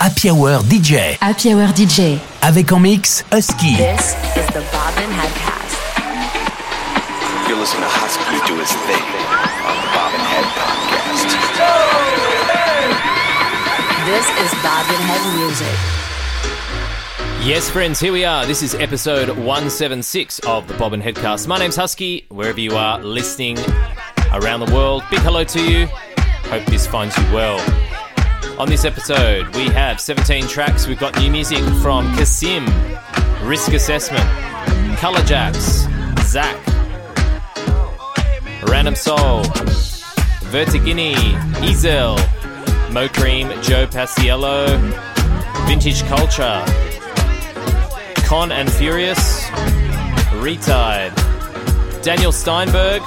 Happy Hour DJ. Happy Hour DJ. Avec en mix Husky. This is the Bobbin Headcast. You're listening to Husky do his thing on the Bobbin Head Podcast. This is Bobbin Head Music. Yes, friends, here we are. This is episode 176 of the Bobbin Headcast. My name's Husky, wherever you are listening around the world. Big hello to you. Hope this finds you well. On this episode, we have 17 tracks. We've got new music from Kasim, Risk Assessment, Color Jacks, Zach, Random Soul, Vertigini, Ezel, Mo Cream, Joe Paciello, Vintage Culture, Con and Furious, Retied, Daniel Steinberg,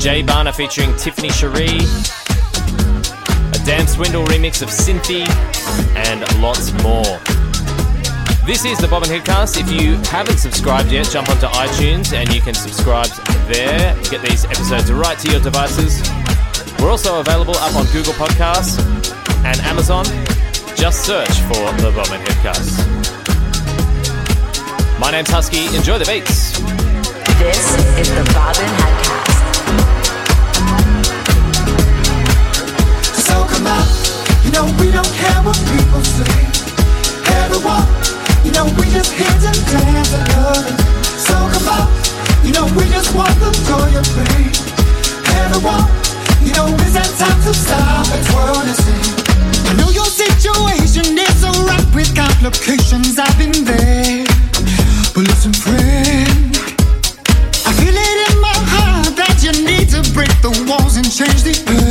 Jay Barner featuring Tiffany Cherie, a Dan Swindle remix of Cynthia, and lots more. This is the Bobbin Headcast. If you haven't subscribed yet, jump onto iTunes and you can subscribe there. Get these episodes right to your devices. We're also available up on Google Podcasts and Amazon. Just search for the Bobbin Headcast. My name's Husky. Enjoy the beats. This is the Bobbin Headcast. So you know we don't care what people say. You know we just here to dance. So come you know we just want the you know it's that time to stop and. I know your situation is with complications. I've been there, but listen, friend. I feel it in my heart that you need to break the walls and change the.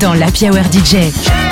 Dans la Hour DJ.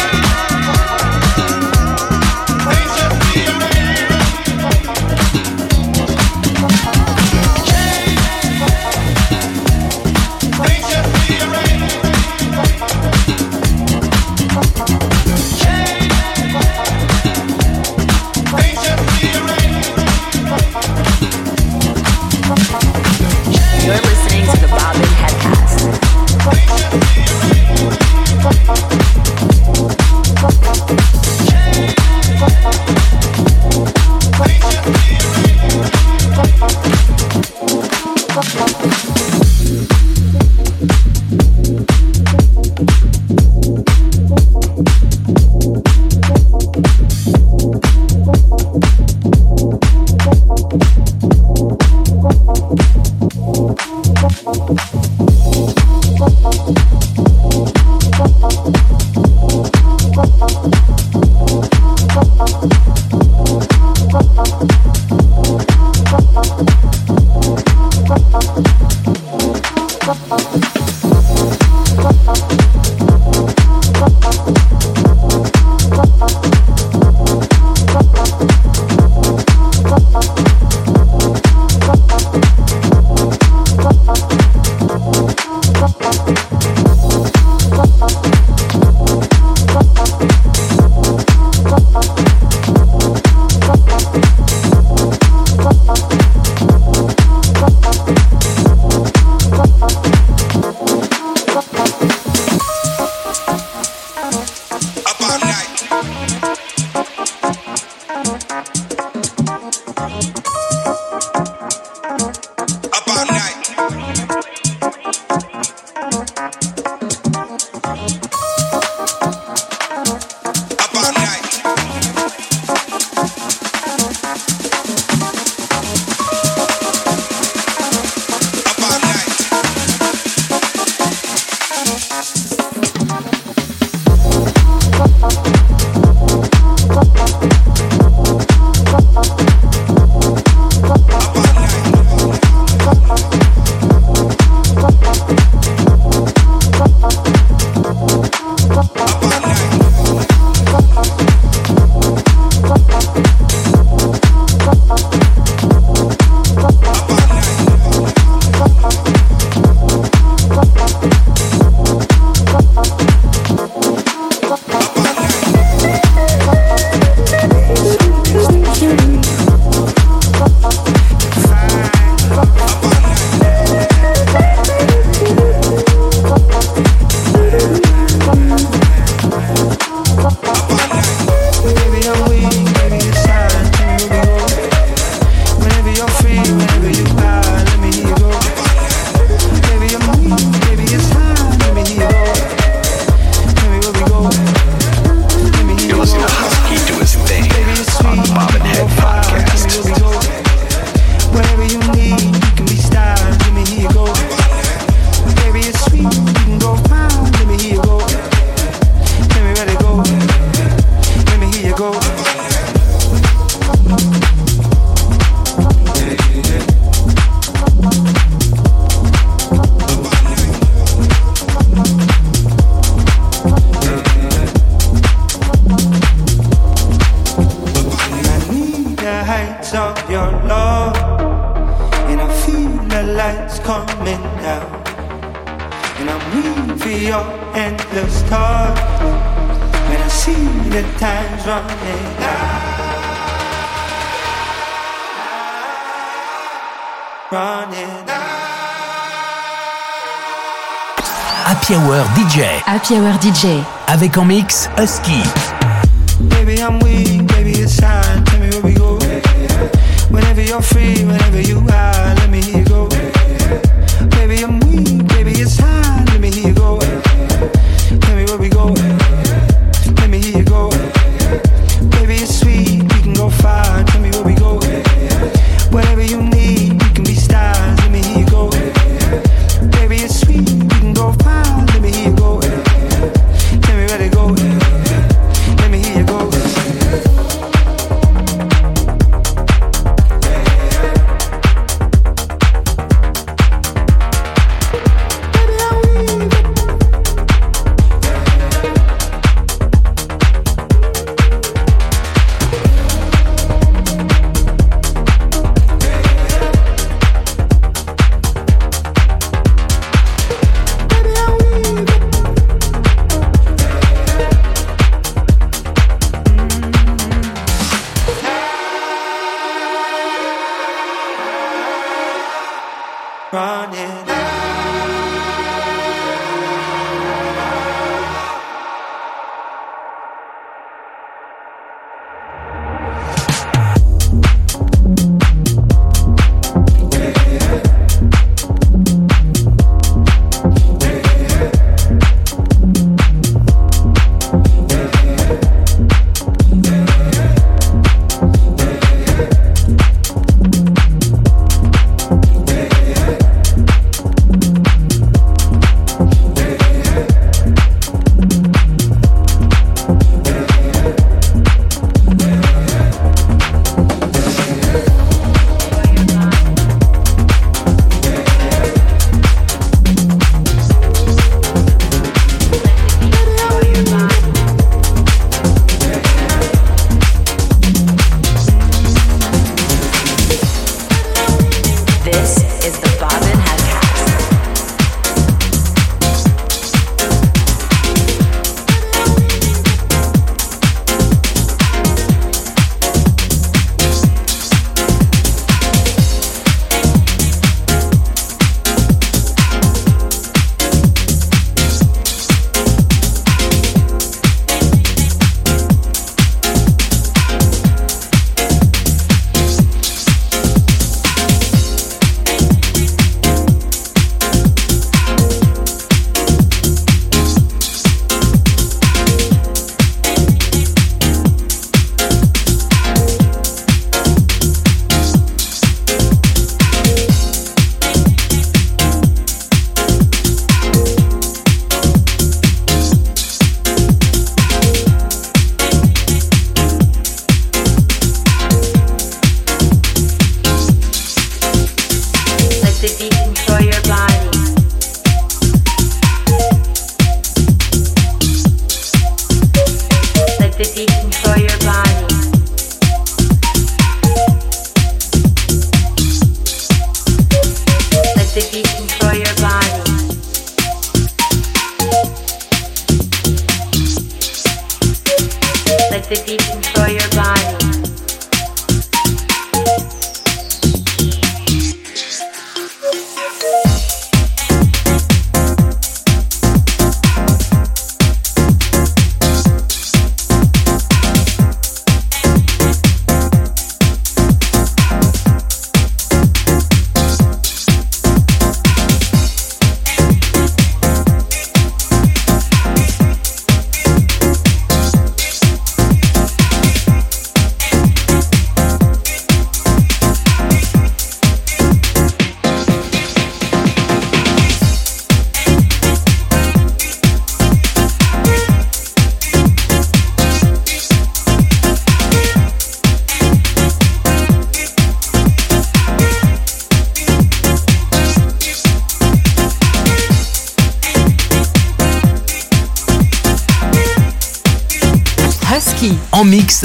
avec en mix Husky. I'm weak. Tell me where we go.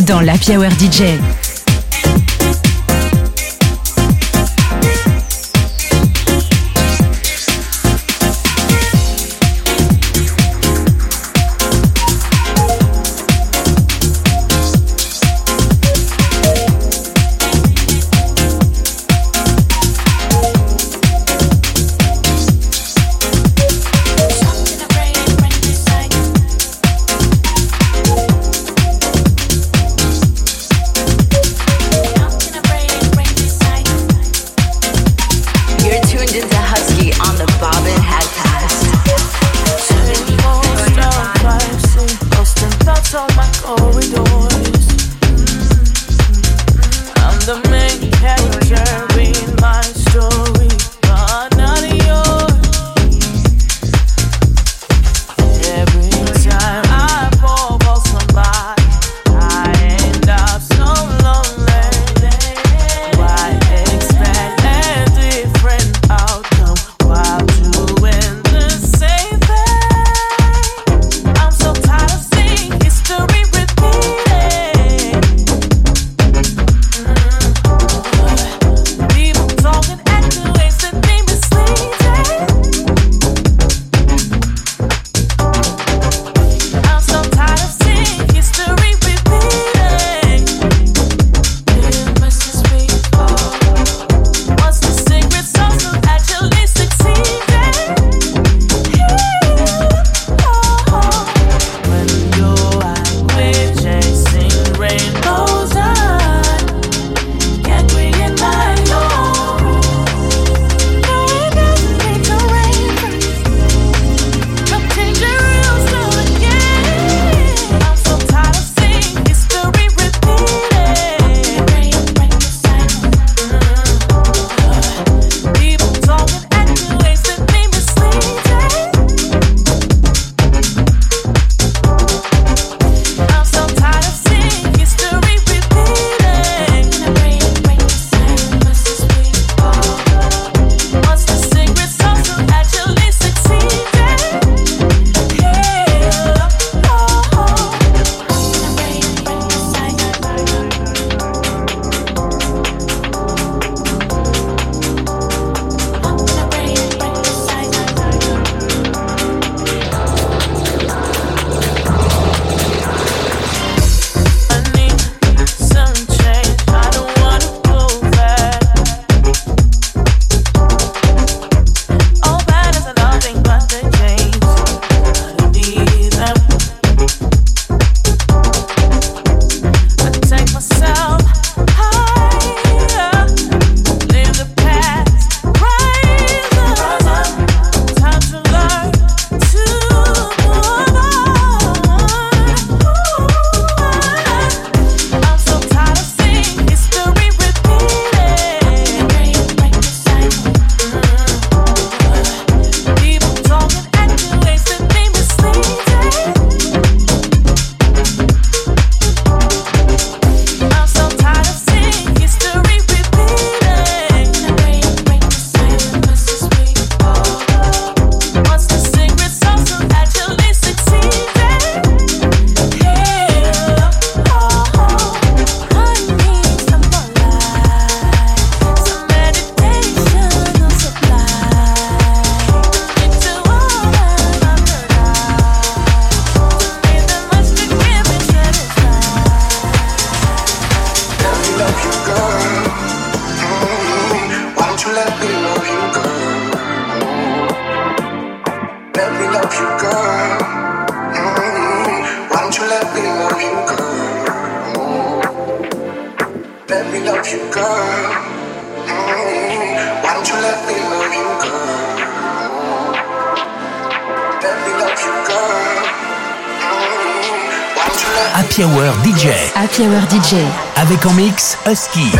dans la Hour DJ. Mix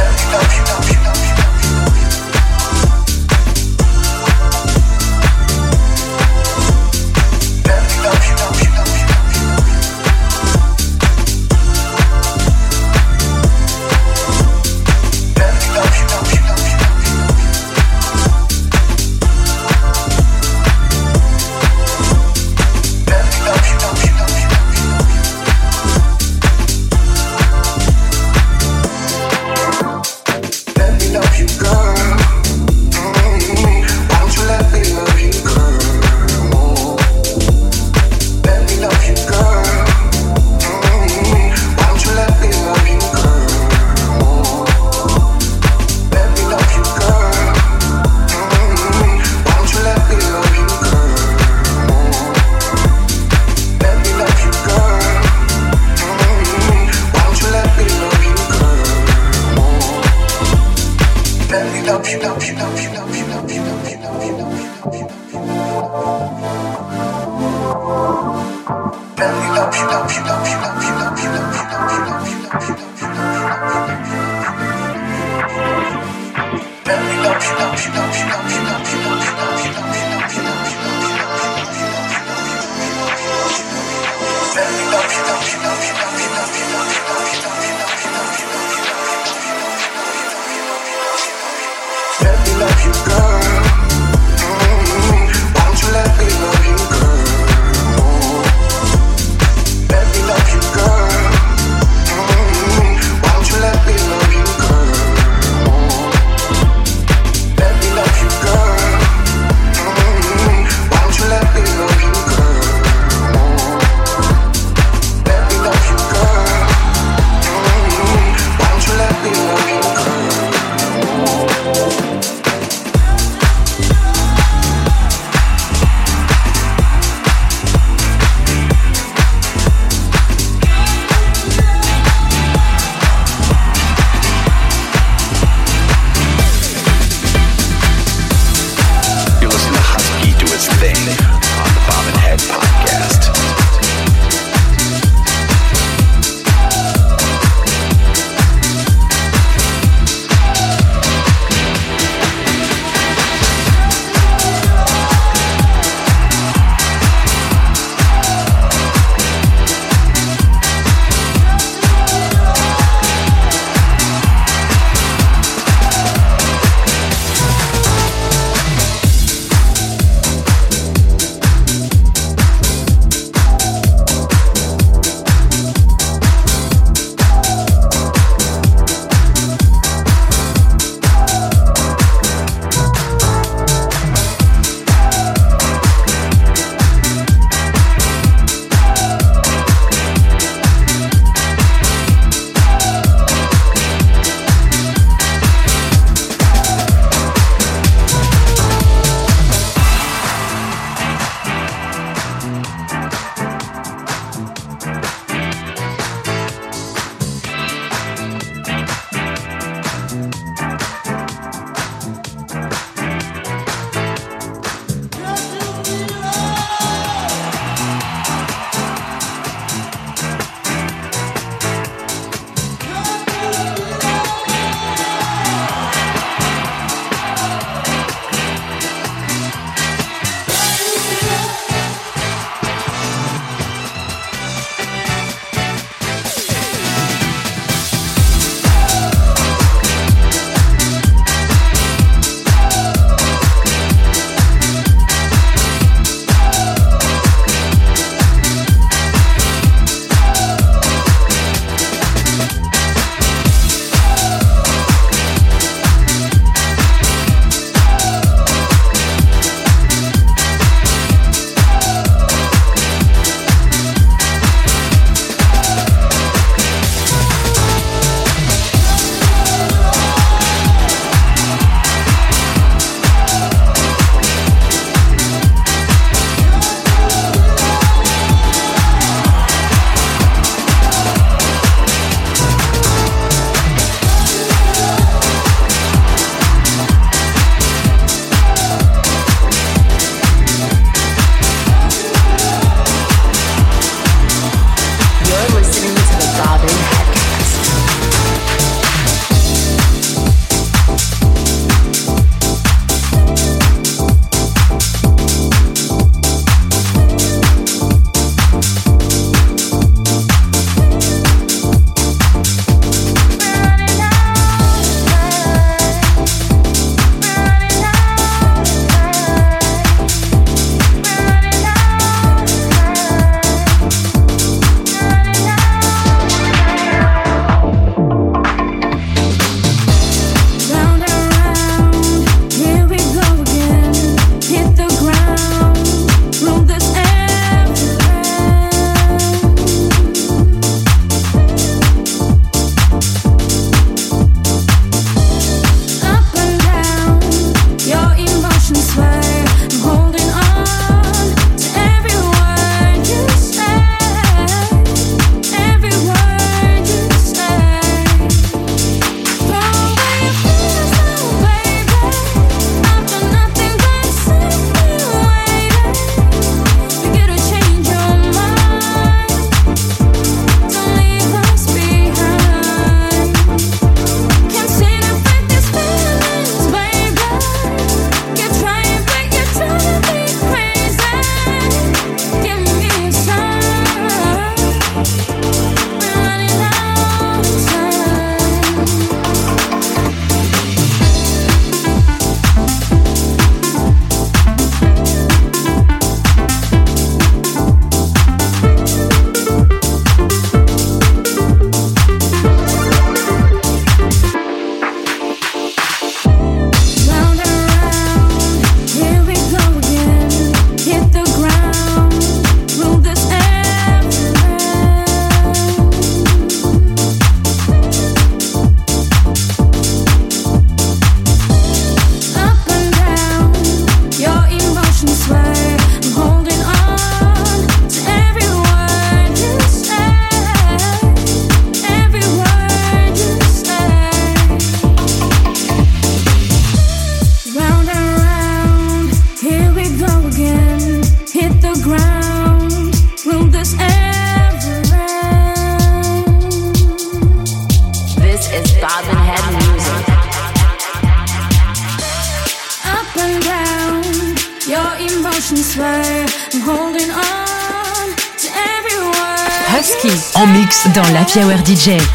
mix dans la Hour DJ.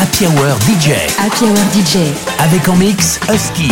Happy Hour DJ. Happy Hour DJ. Avec en mix Husky.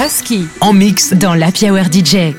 Husky en mix dans la Hour DJ.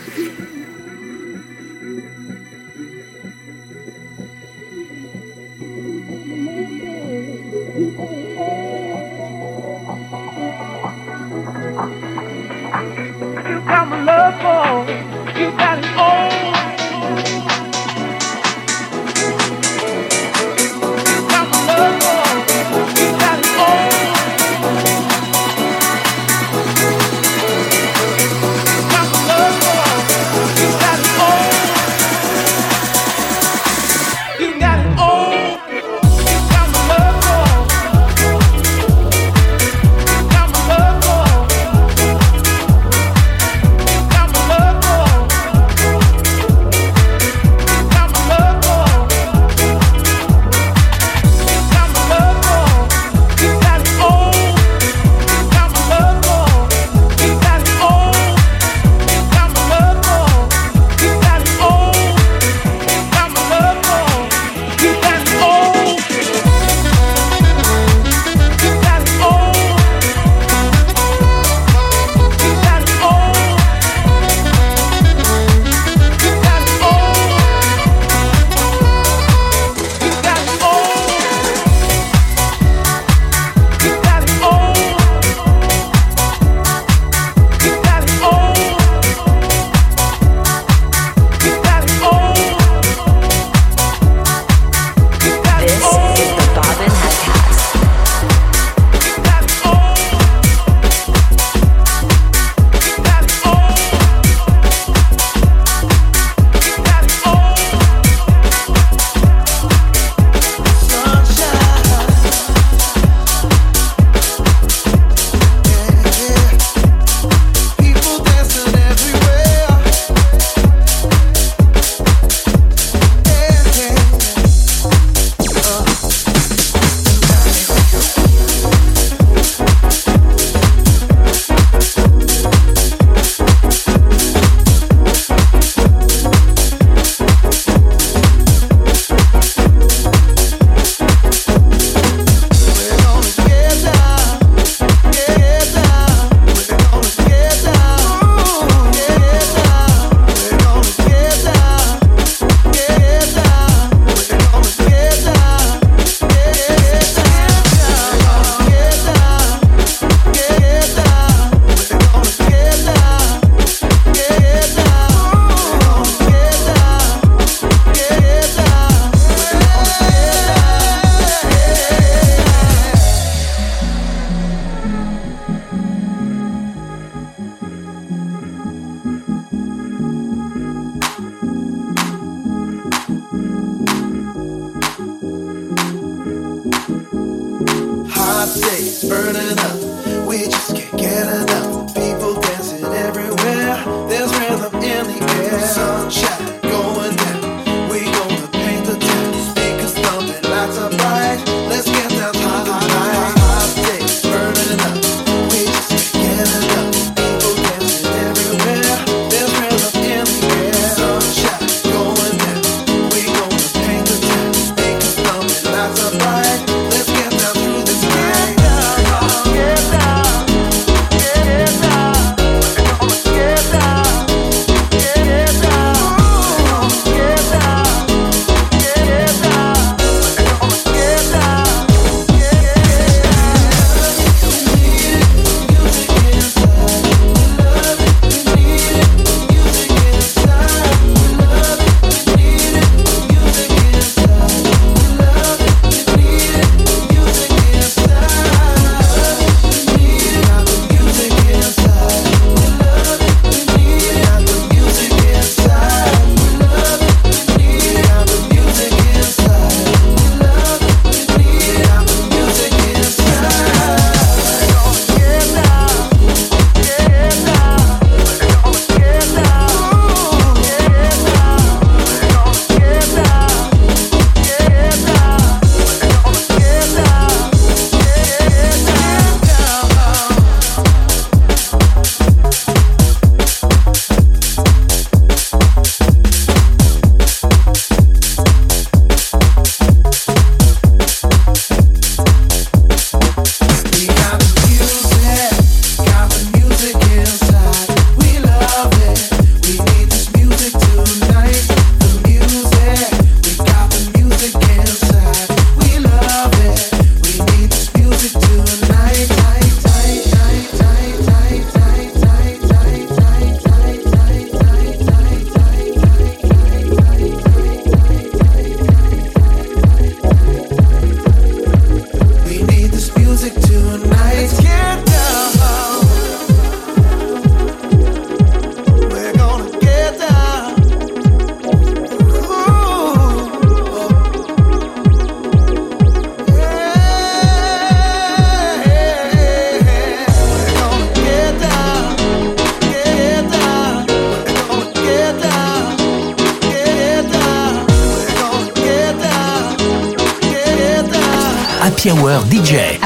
Happy Hour DJ.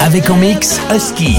Avec en mix Husky.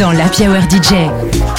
dans l'Happy Hour DJ.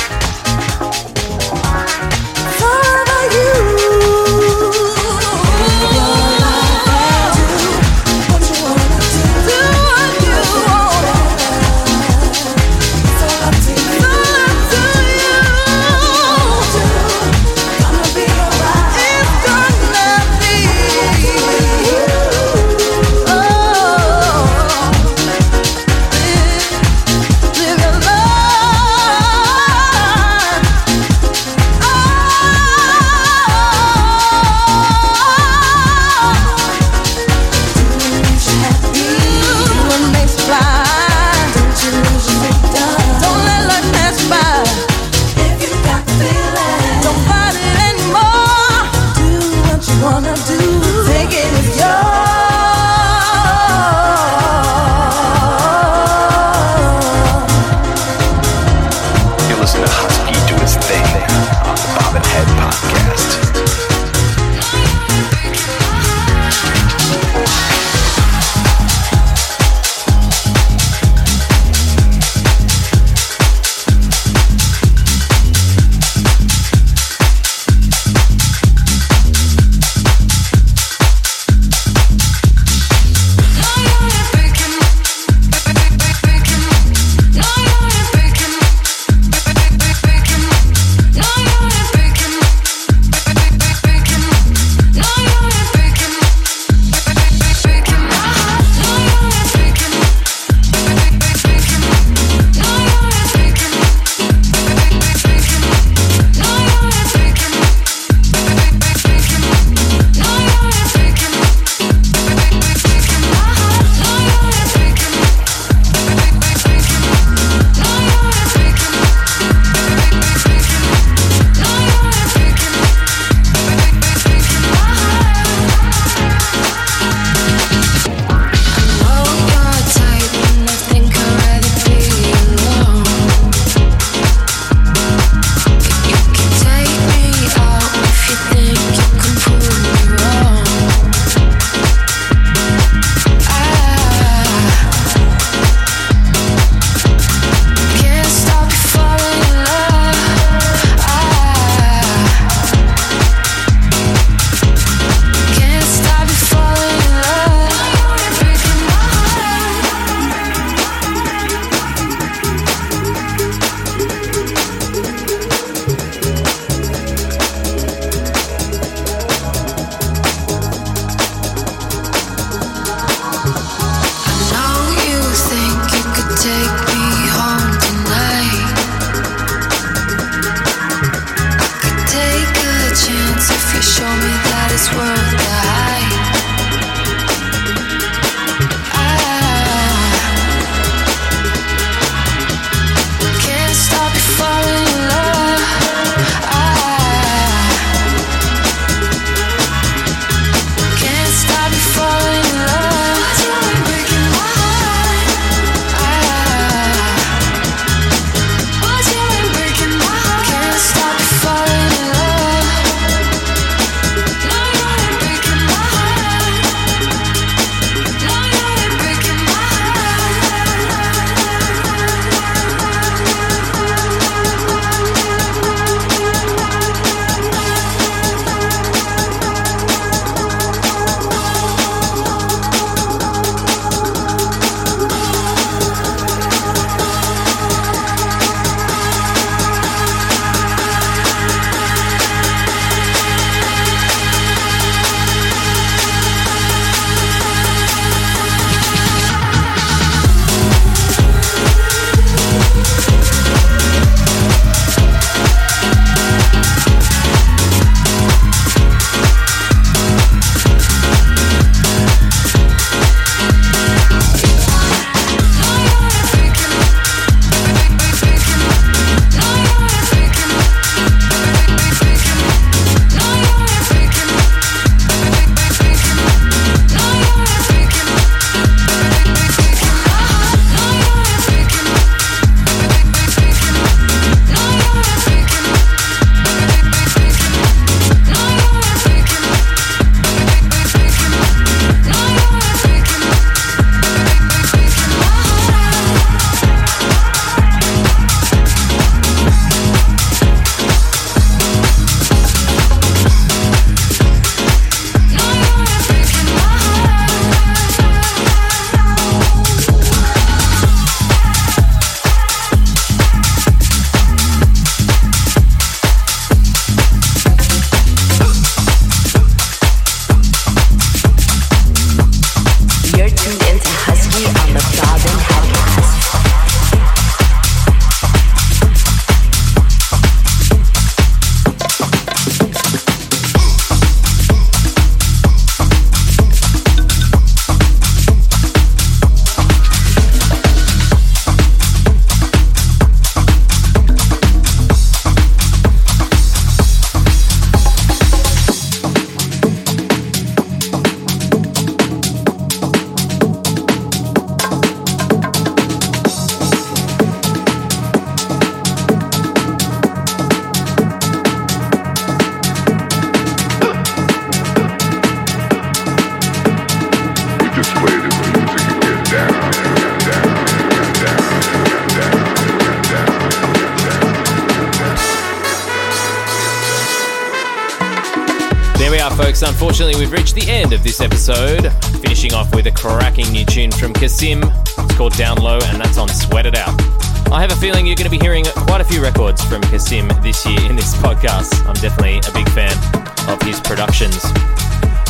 Unfortunately, we've reached the end of this episode. Finishing off with a cracking new tune from Kasim. It's called Down Low, and that's on Sweat It Out. I have a feeling you're going to be hearing quite a few records from Kasim this year in this podcast. I'm definitely a big fan of his productions.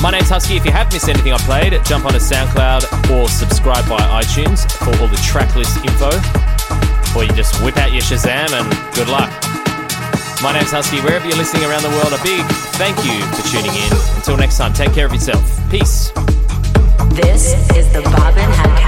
My name's Husky. If you have missed anything I played, jump onto SoundCloud or subscribe via iTunes for all the tracklist info. Or you just whip out your Shazam and good luck. My name's Husky. Wherever you're listening around the world, a big thank you for tuning in. Until next time, take care of yourself. Peace. This is the music and